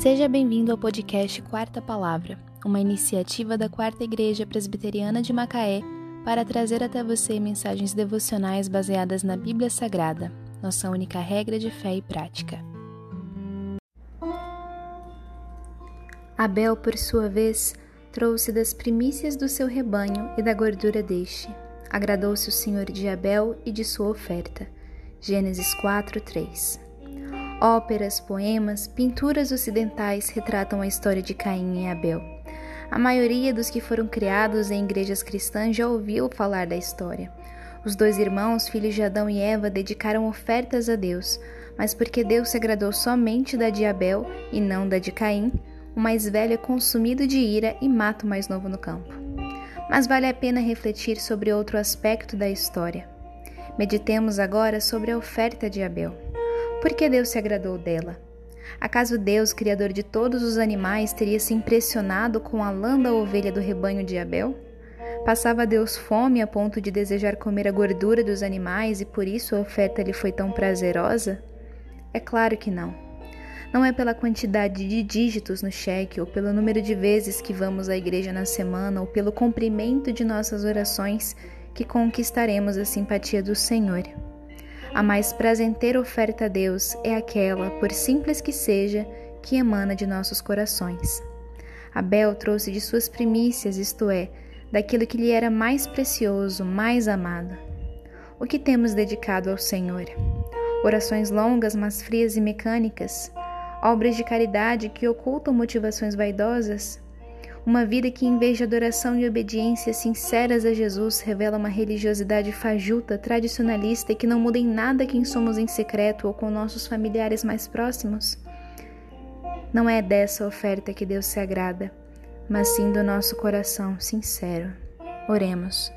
Seja bem-vindo ao podcast Quarta Palavra, uma iniciativa da Quarta Igreja Presbiteriana de Macaé para trazer até você mensagens devocionais baseadas na Bíblia Sagrada, nossa única regra de fé e prática. Abel, por sua vez, trouxe das primícias do seu rebanho e da gordura deste. Agradou-se o Senhor de Abel e de sua oferta. Gênesis 4, 3. Óperas, poemas, pinturas ocidentais retratam a história de Caim e Abel. A maioria dos que foram criados em igrejas cristãs já ouviu falar da história. Os dois irmãos, filhos de Adão e Eva, dedicaram ofertas a Deus, mas porque Deus se agradou somente da de Abel e não da de Caim, o mais velho é consumido de ira e mata o mais novo no campo. Mas vale a pena refletir sobre outro aspecto da história. Meditemos agora sobre a oferta de Abel. Por que Deus se agradou dela? Acaso Deus, criador de todos os animais, teria se impressionado com a lã da ovelha do rebanho de Abel? Passava Deus fome a ponto de desejar comer a gordura dos animais e por isso a oferta lhe foi tão prazerosa? É claro que não. Não é pela quantidade de dígitos no cheque, ou pelo número de vezes que vamos à igreja na semana, ou pelo cumprimento de nossas orações que conquistaremos a simpatia do Senhor. A mais prazenteira oferta a Deus é aquela, por simples que seja, que emana de nossos corações. Abel trouxe de suas primícias, isto é, daquilo que lhe era mais precioso, mais amado. O que temos dedicado ao Senhor? Orações longas, mas frias e mecânicas? Obras de caridade que ocultam motivações vaidosas? Uma vida que, em vez de adoração e obediência sinceras a Jesus, revela uma religiosidade fajuta, tradicionalista e que não muda em nada quem somos em secreto ou com nossos familiares mais próximos? Não é dessa oferta que Deus se agrada, mas sim do nosso coração sincero. Oremos.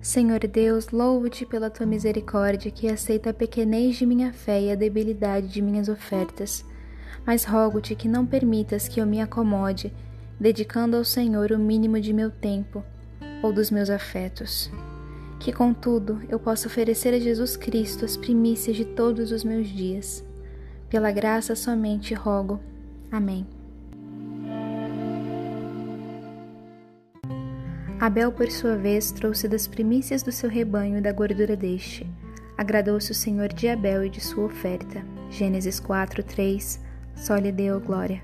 Senhor Deus, louvo-te pela tua misericórdia que aceita a pequenez de minha fé e a debilidade de minhas ofertas. Mas rogo-te que não permitas que eu me acomode, dedicando ao Senhor o mínimo de meu tempo ou dos meus afetos. Que, contudo, eu possa oferecer a Jesus Cristo as primícias de todos os meus dias. Pela graça somente rogo. Amém. Abel, por sua vez, trouxe das primícias do seu rebanho e da gordura deste. Agradou-se o Senhor de Abel e de sua oferta. Gênesis 4, 3. Só lhe deu glória.